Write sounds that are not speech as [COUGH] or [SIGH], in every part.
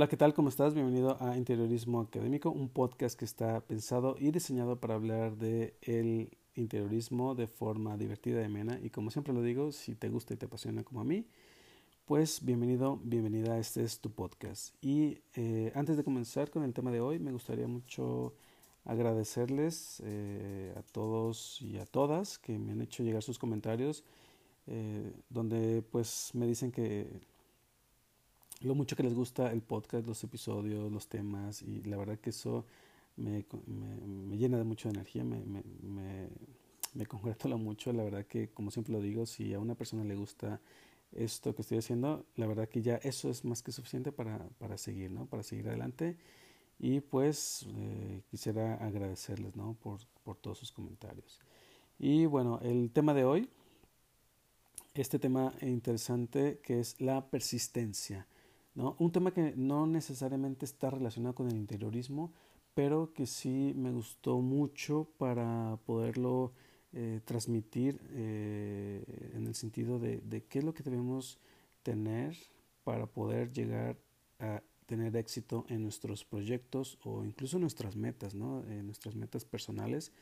Hola, ¿qué tal? ¿Cómo estás? Bienvenido a Interiorismo Académico, un podcast que está pensado y diseñado para hablar de el interiorismo de forma divertida y amena. Y como siempre lo digo, si te gusta y te apasiona como a mí, pues bienvenido, bienvenida, este es tu podcast. Y eh, antes de comenzar con el tema de hoy, me gustaría mucho agradecerles eh, a todos y a todas que me han hecho llegar sus comentarios, eh, donde pues me dicen que lo mucho que les gusta el podcast, los episodios, los temas, y la verdad que eso me, me, llena de mucha energía, me, me, me, congratula mucho, la verdad que como siempre lo digo, si a una persona le gusta esto que estoy haciendo, la verdad que ya eso es más que suficiente para, para seguir, ¿no? Para seguir adelante. Y pues eh, quisiera agradecerles, ¿no? Por, por todos sus comentarios. Y bueno, el tema de hoy, este tema interesante que es la persistencia. ¿No? Un tema que no necesariamente está relacionado con el interiorismo, pero que sí me gustó mucho para poderlo eh, transmitir eh, en el sentido de, de, qué es lo que debemos tener para poder llegar a tener éxito en nuestros proyectos o incluso nuestras metas, ¿no? en nuestras metas personales.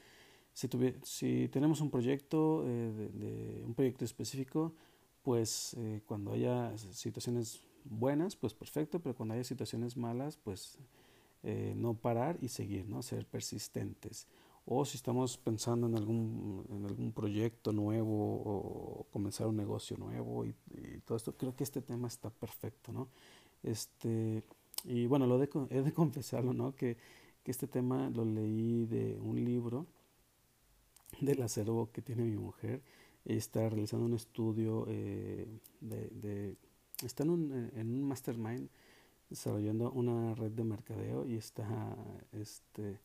Si, si tenemos un proyecto, eh, de, un proyecto específico, pues cuando haya situaciones buenas, pues perfecto, pero cuando haya situaciones malas, pues eh, no parar y seguir, ¿no? Ser persistentes. O si estamos pensando en algún, en algún proyecto nuevo o comenzar un negocio nuevo y, todo esto, creo que este tema está perfecto, ¿no? Este, y bueno, lo de, he de [LAUGHS] confesarlo, ¿no? Que, que este tema lo leí de un libro del acervo que tiene mi mujer. Está realizando un estudio eh, de está en un, en un mastermind desarrollando una red de mercadeo y está este,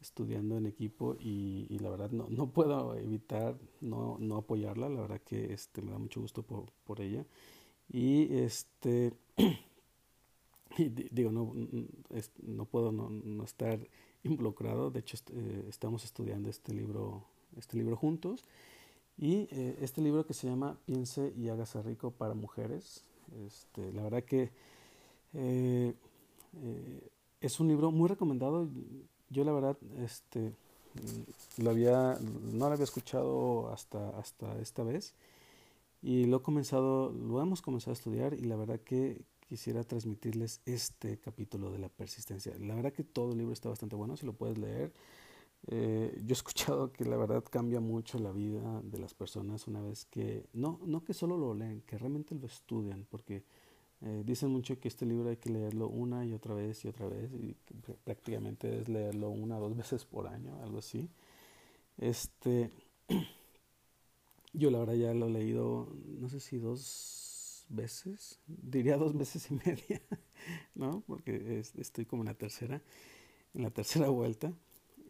estudiando en equipo y, y la verdad no, no, puedo evitar no, no, apoyarla, la verdad que este, me da mucho gusto por, por ella. Y este [CLEARS THROAT] digo, no, no puedo no, no, estar involucrado, de hecho eh, estamos estudiando este libro, este libro juntos. Y eh, este libro que se llama Piense y hágase rico para mujeres, este, la verdad que eh, eh, es un libro muy recomendado. Yo la verdad este, lo había, no lo había escuchado hasta, hasta esta vez y lo, he comenzado, lo hemos comenzado a estudiar y la verdad que quisiera transmitirles este capítulo de la persistencia. La verdad que todo el libro está bastante bueno, si lo puedes leer. Eh, yo he escuchado que la verdad cambia mucho la vida de las personas una vez que, no, no que solo lo leen, que realmente lo estudian, porque eh, dicen mucho que este libro hay que leerlo una y otra vez y otra vez, y prácticamente es leerlo una o dos [LAUGHS] veces por año, algo así. Este, [CLEARS THROAT] yo la verdad ya lo he leído, no sé si dos veces, diría dos veces y [LAUGHS] media, ¿no? Porque estoy como en la tercera, en la tercera vuelta.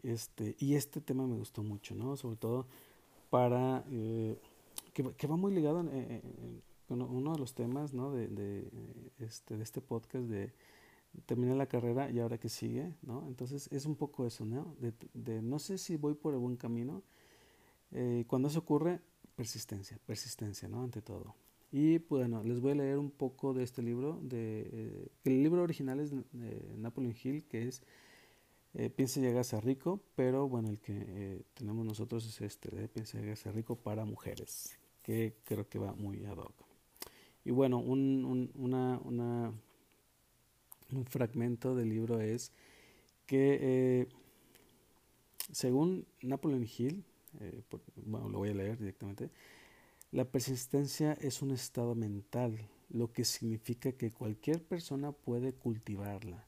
Este, y este tema me gustó mucho, ¿no? Sobre todo para, eh, que, va muy ligado con uno de los temas, ¿no? De, de, este, de este podcast de terminar la carrera y ahora que sigue, ¿no? Entonces es un poco eso, ¿no? De, de no sé si voy por el buen camino. Eh, cuando eso ocurre, persistencia, persistencia, ¿no? Ante todo. Y pues, bueno, les voy a leer un poco de este libro. De, eh, el libro original es de Napoleon Hill, que es eh, piensa llegarse a rico, pero bueno, el que eh, tenemos nosotros es este, de piensa llegarse a rico para mujeres, que creo que va muy ad hoc. Y bueno, un, un, una, un fragmento del libro es que eh, según Napoleon Hill, eh, lo voy a leer directamente, la persistencia es un estado mental, lo que significa que cualquier persona puede cultivarla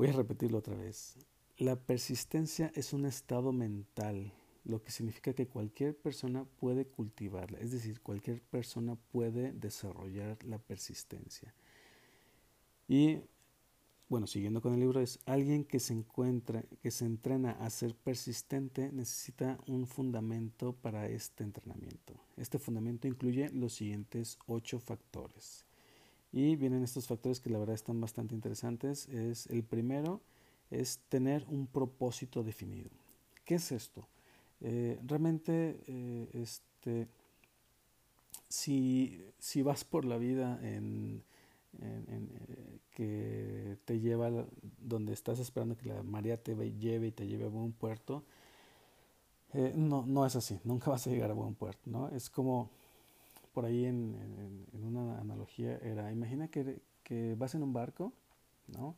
Voy a repetirlo otra vez. La persistencia es un estado mental, lo que significa que cualquier persona puede cultivarla, es decir, cualquier persona puede desarrollar la persistencia. Y bueno, siguiendo con el libro, es alguien que se encuentra, que se entrena a ser persistente, necesita un fundamento para este entrenamiento. Este fundamento incluye los siguientes ocho factores. Y vienen estos factores que la verdad están bastante interesantes. Es el primero es tener un propósito definido. ¿Qué es esto? Eh, realmente, eh, este, si, si, vas por la vida en, eh, que te lleva donde estás esperando que la marea te lleve y te lleve a buen puerto, no, no es así, nunca vas a llegar a buen puerto, ¿no? Es como, por ahí en, una analogía era, imagina que, que, vas en un barco, ¿no?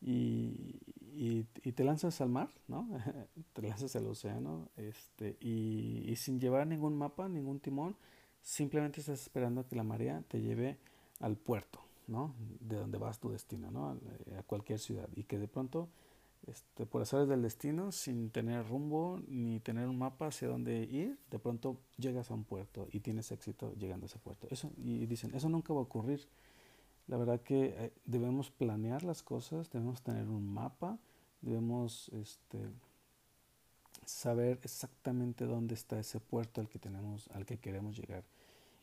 Y, y, te lanzas al mar, ¿no? [LAUGHS] te lanzas al océano, este, y, y sin llevar ningún mapa, ningún timón, simplemente estás esperando que la marea te lleve al puerto, ¿no? De donde vas tu destino, ¿no? A cualquier ciudad. Y que de pronto, este, por hacer del destino, sin tener rumbo ni tener un mapa hacia dónde ir, de pronto llegas a un puerto y tienes éxito llegando a ese puerto. Eso, y dicen, eso nunca va a ocurrir. La verdad que eh, debemos planear las cosas, debemos tener un mapa, debemos este, saber exactamente dónde está ese puerto al que tenemos, al que queremos llegar.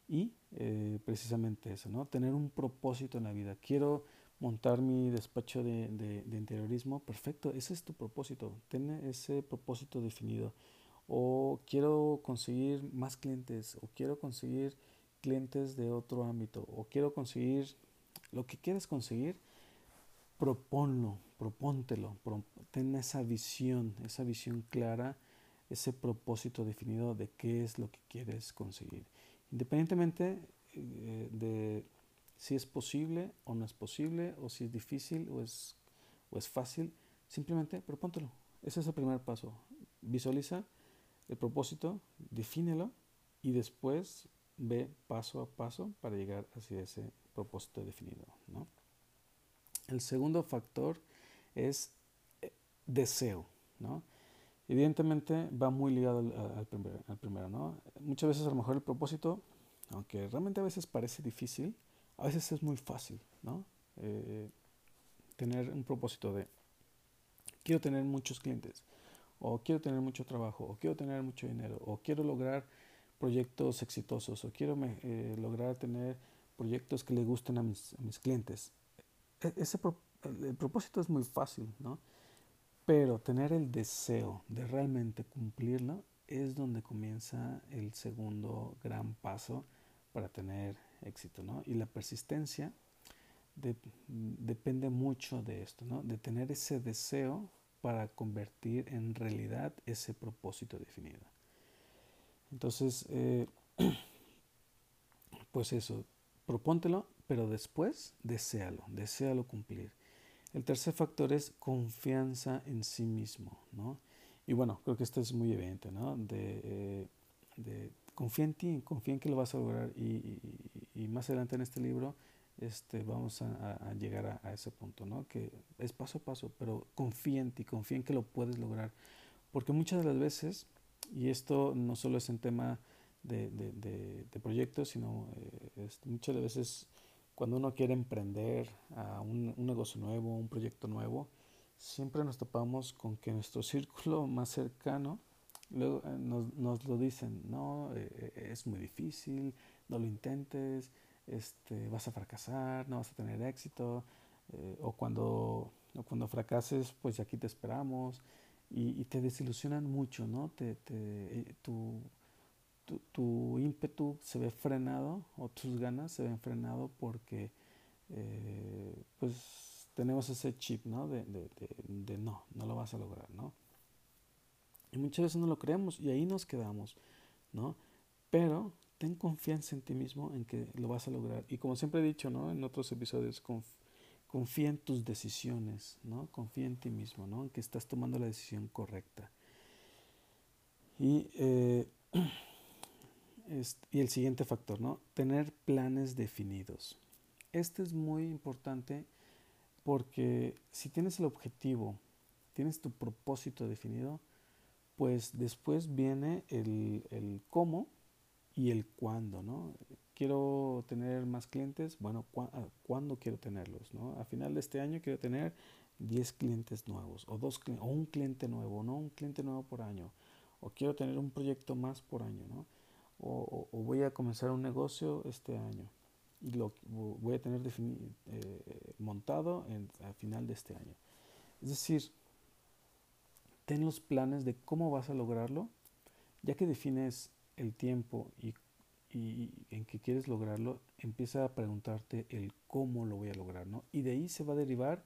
Y eh, precisamente eso, ¿no? Tener un propósito en la vida. Quiero montar mi despacho de, de, interiorismo, perfecto, ese es tu propósito, ten ese propósito definido. O quiero conseguir más clientes, o quiero conseguir clientes de otro ámbito, o quiero conseguir lo que quieres conseguir, proponlo, propóntelo, ten esa visión, esa visión clara, ese propósito definido de qué es lo que quieres conseguir. Independientemente eh, de si es posible o no es posible, o si es difícil o es, o es fácil, simplemente propóntelo. Ese es el primer paso. Visualiza el propósito, defínelo y después ve paso a paso para llegar hacia ese propósito definido. ¿no? El segundo factor es eh, deseo. ¿no? Evidentemente va muy ligado al, primero, ¿no? Muchas veces a lo mejor el propósito, aunque realmente a veces parece difícil, a veces es muy fácil, ¿no? Eh, tener un propósito de quiero tener muchos clientes, o quiero tener mucho trabajo, o quiero tener mucho dinero, o quiero lograr proyectos exitosos, o quiero eh, lograr tener proyectos que le gusten a mis, clientes. E, ese el propósito es muy fácil, ¿no? Pero tener el deseo de realmente cumplirlo es donde comienza el segundo gran paso para tener éxito, ¿no? Y la persistencia depende mucho de esto, ¿no? De tener ese deseo para convertir en realidad ese propósito definido. Entonces, eh, [CLEARS THROAT] pues eso, propóntelo, pero después deséalo, deséalo cumplir. El tercer factor es confianza en sí mismo, ¿no? Y bueno, creo que esto es muy evidente, ¿no? De, eh, de confía en ti, confía en que lo vas a lograr y, y, más adelante en este libro este, vamos a, llegar a, ese punto, ¿no? Que es paso a paso, pero confía en ti, confía en que lo puedes lograr. Porque muchas de las veces, y esto no solo es en tema de, de, de, proyectos, sino eh, muchas de veces cuando uno quiere emprender a un, negocio nuevo, un proyecto nuevo, siempre nos topamos con que nuestro círculo más cercano luego eh, nos, lo dicen, no, eh, eh, es muy difícil, no lo intentes, este, vas a fracasar, no vas a tener éxito, o, cuando, o cuando fracases, pues aquí te esperamos, y, te desilusionan mucho, ¿no? Te, te, tu, tu, ímpetu se ve frenado o tus ganas se ven frenado porque pues tenemos ese chip ¿no? De, de, de, no, no lo vas a lograr, ¿no? Y muchas veces no lo creemos y ahí nos quedamos, ¿no? Pero ten confianza en ti mismo en que lo vas a lograr. Y como siempre he dicho, ¿no? En otros episodios, confía en tus decisiones, ¿no? Confía en ti mismo, ¿no? En que estás tomando la decisión correcta. Y eh, [CLEARS THROAT] y el siguiente factor, ¿no? Tener planes definidos. Este es muy importante porque si tienes el objetivo, tienes tu propósito definido, pues después viene el, el cómo y el cuándo, ¿no? Quiero tener más clientes, bueno, ¿cuándo quiero tenerlos, ¿no? A final de este año quiero tener 10 clientes nuevos o, dos, o un cliente nuevo, no un cliente nuevo por año, o quiero tener un proyecto más por año, ¿no? o, voy a comenzar un negocio este año y lo voy a tener eh, montado en, al final de este año. Es decir, ten los planes de cómo vas a lograrlo, ya que defines el tiempo y, en que quieres lograrlo, empieza a preguntarte el cómo lo voy a lograr, ¿no? Y de ahí se va a derivar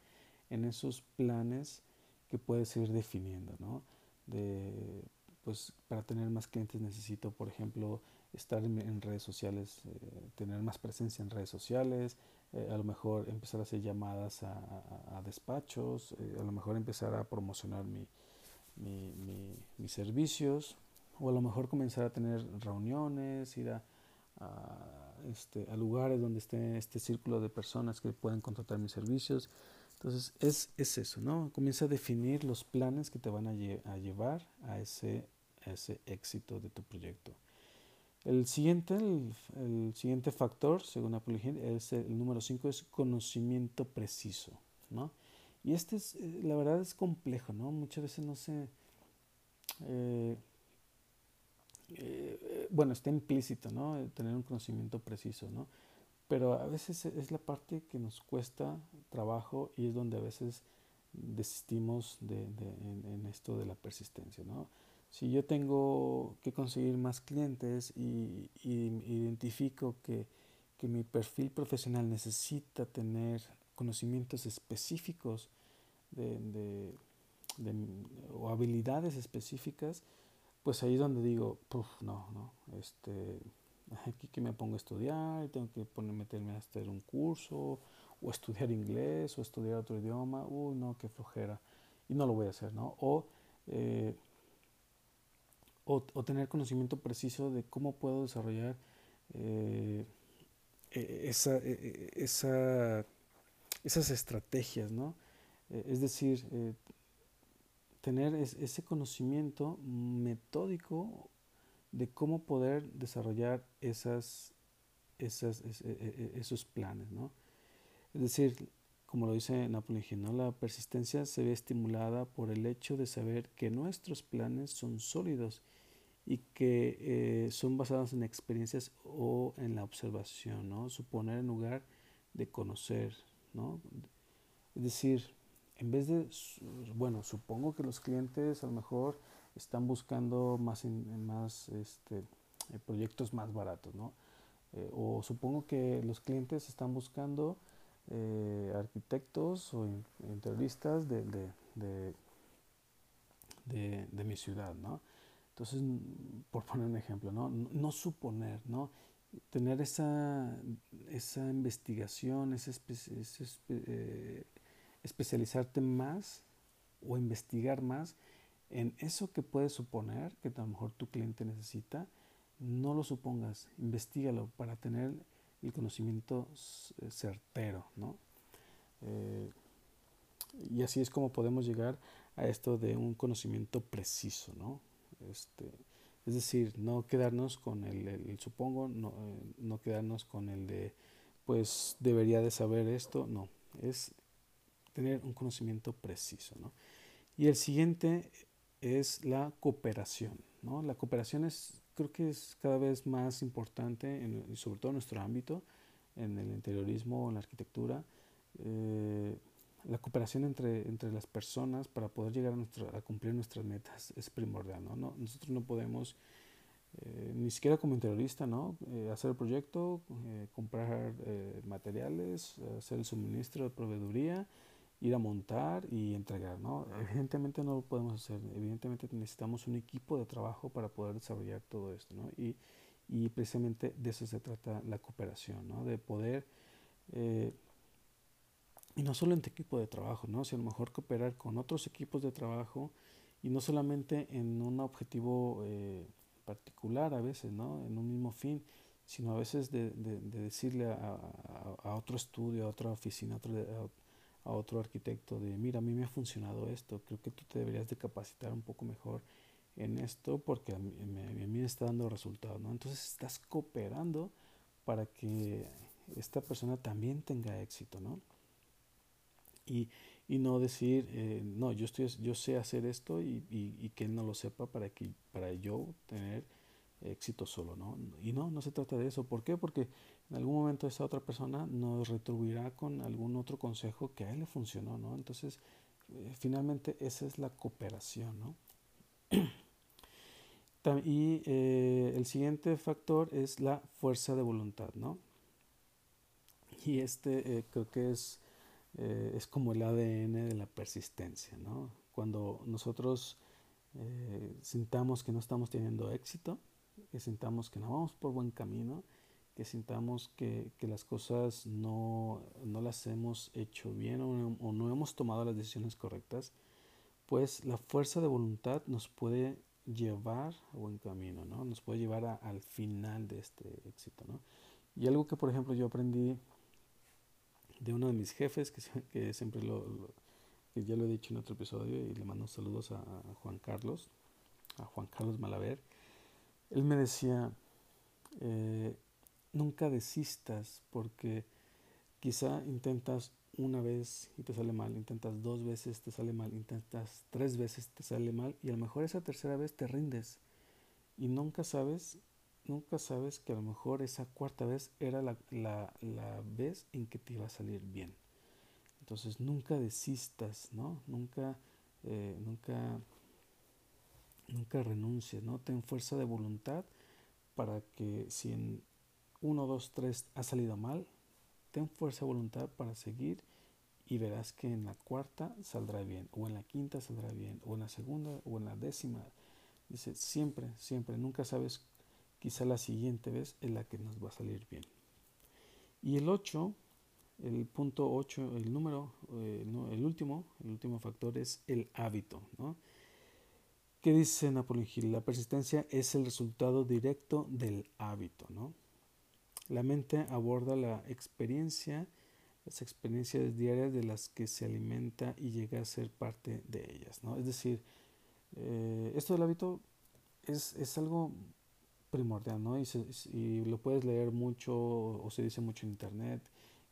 en esos planes que puedes ir definiendo, ¿no? De, pues para tener más clientes necesito, por ejemplo, estar en, redes sociales, eh, tener más presencia en redes sociales, eh, a lo mejor empezar a hacer llamadas a, despachos, eh, a lo mejor empezar a promocionar mi, mis servicios, o a lo mejor comenzar a tener reuniones, ir a, este, a lugares donde esté este círculo de personas que pueden contratar mis servicios. Entonces es, es eso, ¿no? Comienza a definir los planes que te van a, a llevar a ese, a ese éxito de tu proyecto. El siguiente, el, siguiente factor, según Apple es el número 5, es conocimiento preciso, ¿no? Y este es, eh, la verdad es complejo, ¿no? Muchas veces no se... Eh, eh, bueno, está implícito, ¿no? Tener un conocimiento preciso, ¿no? Pero a veces es la parte que nos cuesta trabajo y es donde a veces desistimos de, en, esto de la persistencia, ¿no? Si yo tengo que conseguir más clientes y, identifico que, mi perfil profesional necesita tener conocimientos específicos o habilidades específicas, pues ahí es donde digo, no, no, este, aquí que me pongo a estudiar, tengo que poner, meterme a hacer un curso, o estudiar inglés, o estudiar otro idioma, uy, no, qué flojera, y no lo voy a hacer, ¿no? O eh, o, tener conocimiento preciso de cómo puedo desarrollar eh, e, esa, e, e, esa, esas estrategias, ¿no? es decir, eh, tener ese conocimiento metódico de cómo poder desarrollar esas, esas, esos planes, ¿no? Es decir, como lo dice Napoleón la persistencia se ve estimulada por el hecho de saber que nuestros planes son sólidos y que eh, son basadas en experiencias o en la observación, ¿no? Suponer en lugar de conocer, ¿no? Es decir, en vez de, bueno, supongo que los clientes a lo mejor están buscando más, más este, eh, proyectos más baratos, ¿no? Eh, o supongo que los clientes están buscando arquitectos o interioristas de, de, de mi ciudad, ¿no? Entonces, por poner un ejemplo, ¿no? No, suponer, ¿no? Tener esa, esa investigación, ese, eh, especializarte más o investigar más en eso que puedes suponer que a lo mejor tu cliente necesita, no lo supongas, investigalo para tener el conocimiento certero, ¿no? Eh, y así es como podemos llegar a esto de un conocimiento preciso, ¿no? Este, es decir, no quedarnos con el, supongo, no, eh, no, quedarnos con el de, pues debería de saber esto, no, es tener un conocimiento preciso. ¿no? Y el siguiente es la cooperación. ¿no? La cooperación es, creo que es cada vez más importante, en, sobre todo en nuestro ámbito, en el interiorismo, en la arquitectura. Eh, la cooperación entre, entre las personas para poder llegar a, a cumplir nuestras metas es primordial. no nosotros no podemos, eh, ni siquiera como interiorista, ¿no? Eh, hacer el proyecto, eh, comprar materiales, hacer el suministro de proveeduría, ir a montar y entregar. ¿no? Evidentemente no lo podemos hacer. Evidentemente necesitamos un equipo de trabajo para poder desarrollar todo esto. ¿no? Y, y precisamente de eso se trata la cooperación, ¿no? de poder y no solo en tu equipo de trabajo, ¿no? sino a lo mejor cooperar con otros equipos de trabajo y no solamente en un objetivo eh, particular a veces, ¿no? en un mismo fin, sino a veces de, de, decirle a, a, otro estudio, a otra oficina, a otro, a otro arquitecto de, mira, a mí me ha funcionado esto, creo que tú te deberías de capacitar un poco mejor en esto porque a mí me, a mí me está dando resultados, ¿no? Entonces estás cooperando para que esta persona también tenga éxito, ¿no? Y, y no decir, eh, no, yo, estoy, yo sé hacer esto y, y, que él no lo sepa para, que, para yo tener éxito solo, ¿no? Y no, no se trata de eso. ¿Por qué? Porque en algún momento esa otra persona nos retribuirá con algún otro consejo que a él le funcionó, ¿no? Entonces, eh, finalmente esa es la cooperación, ¿no? [CLEARS THROAT] Y eh, el siguiente factor es la fuerza de voluntad, ¿no? Y este creo que es, eh, es como el ADN de la persistencia, ¿no? Cuando nosotros sintamos que no estamos teniendo éxito, que sintamos que no vamos por buen camino, que sintamos que, que las cosas no, no, las hemos hecho bien o, o no hemos tomado las decisiones correctas, pues la fuerza de voluntad nos puede llevar a buen camino, ¿no? Nos puede llevar al final de este éxito, ¿no? Y algo que, por ejemplo, yo aprendí de uno de mis jefes, que, que siempre lo, ya lo he dicho en otro episodio, y le mando saludos a, Juan Carlos, a Juan Carlos Malaver, él me decía, eh, nunca desistas porque quizá intentas una vez y te sale mal, intentas dos veces, te sale mal, intentas tres veces, te sale mal y a lo mejor esa tercera vez te rindes y nunca sabes, nunca sabes que a lo mejor esa cuarta vez era la, la, la vez en que te iba a salir bien. Entonces nunca desistas, ¿no? Nunca, eh, nunca, nunca renuncies, ¿no? Ten fuerza de voluntad para que si en uno, dos, tres ha salido mal, ten fuerza de voluntad para seguir y verás que en la cuarta saldrá bien, o en la quinta saldrá bien, o en la segunda, o en la décima. Dice, siempre, siempre, nunca sabes, quizá la siguiente vez es la que nos va a salir bien. Y el 8, el punto 8, el número, eh, el último, el último factor es el hábito, ¿no? ¿Qué dice Napoleón Hill? La persistencia es el resultado directo del hábito, ¿no? La mente aborda la experiencia, las experiencias diarias de las que se alimenta y llega a ser parte de ellas. ¿no? Es decir, eh, esto del hábito es, es algo primordial, ¿no? Y, y, lo puedes leer mucho o se dice mucho en internet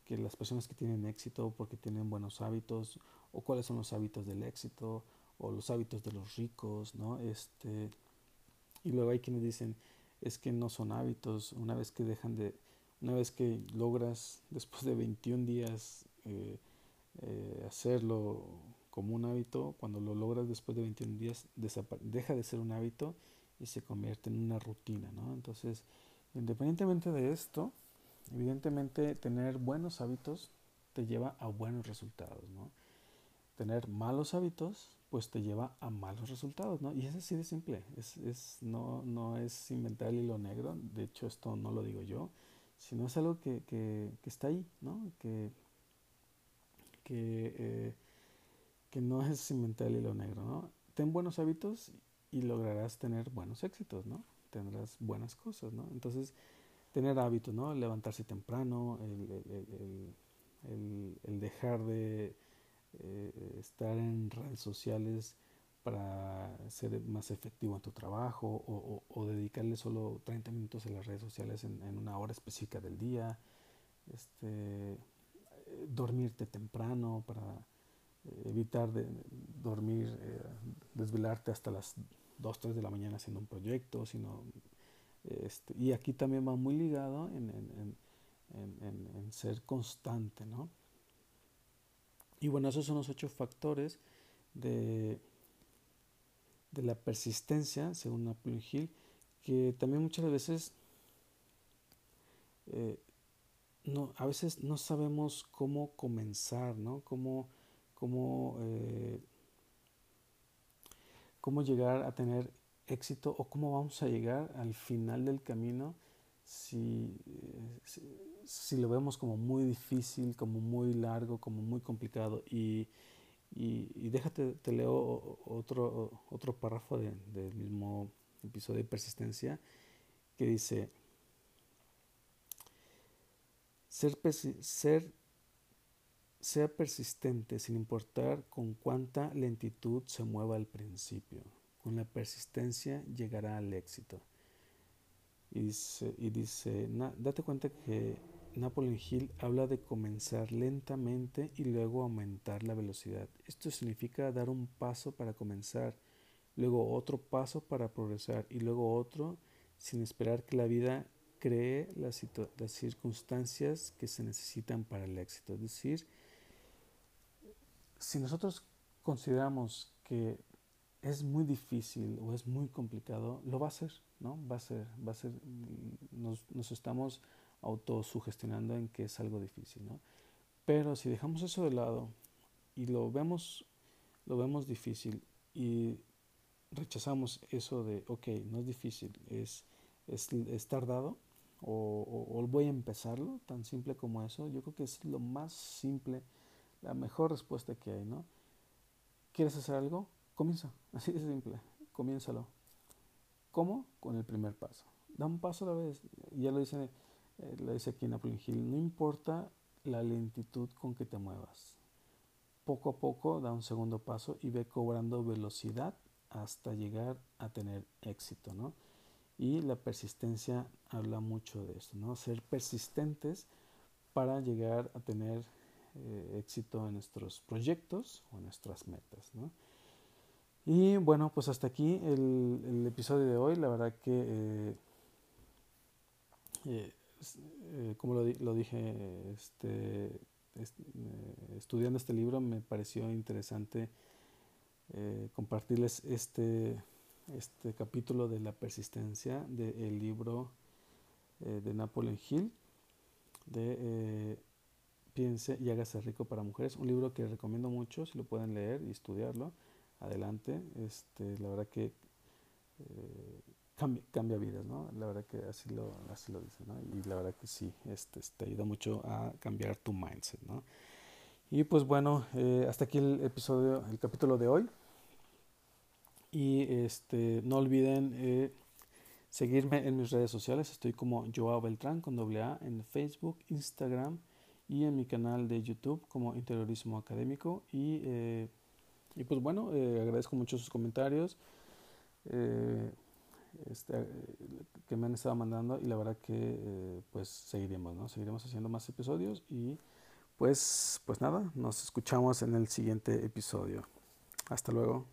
que las personas que tienen éxito porque tienen buenos hábitos o cuáles son los hábitos del éxito o los hábitos de los ricos, ¿no? Este y luego hay quienes dicen es que no son hábitos una vez que dejan de una vez que logras, [LAUGHS] después de 21 días, eh, eh, hacerlo como un hábito, cuando lo logras después de 21 días, deja de ser un hábito y se convierte en una rutina, ¿no? Entonces, independientemente de esto, evidentemente tener buenos hábitos te lleva a buenos resultados, ¿no? Tener malos hábitos, pues te lleva a malos resultados, ¿no? Y es así de simple, es, es, no, no es inventar el hilo negro, de hecho esto no lo digo yo, sino es algo que, que, que está ahí, ¿no? Que, que, eh, que no es inventar el hilo negro, ¿no? Ten buenos hábitos y lograrás tener buenos éxitos, ¿no? Tendrás buenas cosas, ¿no? Entonces, tener hábitos, ¿no? Levantarse temprano, el, el, el, dejar de eh, estar en redes sociales para ser más efectivo en tu trabajo o, dedicarle solo 30 minutos a las redes sociales en, una hora específica del día, este, dormirte temprano para eh, evitar de, dormir, eh, desvelarte hasta las 2, 3 de la mañana haciendo un proyecto, sino, este, y aquí también va muy ligado en, en, en, en ser constante, ¿no? Y bueno, esos son los ocho factores de de la persistencia, según Napoleon Hill, que también muchas veces eh, no, a veces no sabemos cómo comenzar, ¿no? Cómo, cómo, eh, cómo llegar a tener éxito o cómo vamos a llegar al final del camino si, si, lo vemos como muy difícil, como muy largo, como muy complicado. Y, y, déjate, te leo otro, otro párrafo de, del mismo episodio de persistencia que dice, ser, ser, sea persistente sin importar con cuánta lentitud se mueva al principio. Con la persistencia llegará al éxito. Y dice, y dice date cuenta que Napoleon Hill habla de comenzar lentamente y luego aumentar la velocidad. Esto significa dar un paso para comenzar, luego otro paso para progresar y luego otro sin esperar que la vida cree las, las circunstancias que se necesitan para el éxito. Es decir, si nosotros consideramos que es muy difícil o es muy complicado, lo va a hacer, ¿no? Va a ser, va a ser, nos, nos estamos autosugestionando en que es algo difícil, ¿no? Pero si dejamos eso de lado y lo vemos, lo vemos difícil y rechazamos eso de, ok, no es difícil, es, es, tardado o, o, voy a empezarlo, tan simple como eso, yo creo que es lo más simple, la mejor respuesta que hay, ¿no? ¿Quieres hacer algo? Comienza, [LAUGHS] así de simple, comiénzalo. ¿Cómo? Con el primer paso. Da un paso a la vez. Ya lo dice, eh, lo dice aquí en Apple Hill, no importa la lentitud con que te muevas. Poco a poco da un segundo paso y ve cobrando velocidad hasta llegar a tener éxito, ¿no? Y la persistencia habla mucho de eso, ¿no? Ser persistentes para llegar a tener eh, éxito en nuestros proyectos o en nuestras metas, ¿no? Y bueno, pues hasta aquí el, episodio de hoy. La verdad que, eh, eh, como lo, lo, dije, este, estudiando este libro me pareció interesante compartirles este, este capítulo de la persistencia del libro de Napoleon Hill, de Piense y hágase rico para mujeres. Un libro que recomiendo mucho, si lo pueden leer y estudiarlo adelante. Este, la verdad que eh, cambia, cambia, vidas, ¿no? La verdad que así lo, así lo dice, ¿no? Y la verdad que sí, este, te ayuda mucho a cambiar tu mindset, ¿no? Y pues bueno, eh, hasta aquí el episodio, el capítulo de hoy. Y este, no olviden eh, seguirme en mis redes sociales. Estoy como Joao Beltrán con doble en Facebook, Instagram y en mi canal de YouTube como Interiorismo Académico. Y y pues bueno, eh, agradezco mucho sus comentarios eh, este, que me han estado mandando y la verdad que eh, pues seguiremos, ¿no? Seguiremos haciendo más episodios y pues, pues nada, nos escuchamos en el siguiente episodio. Hasta luego.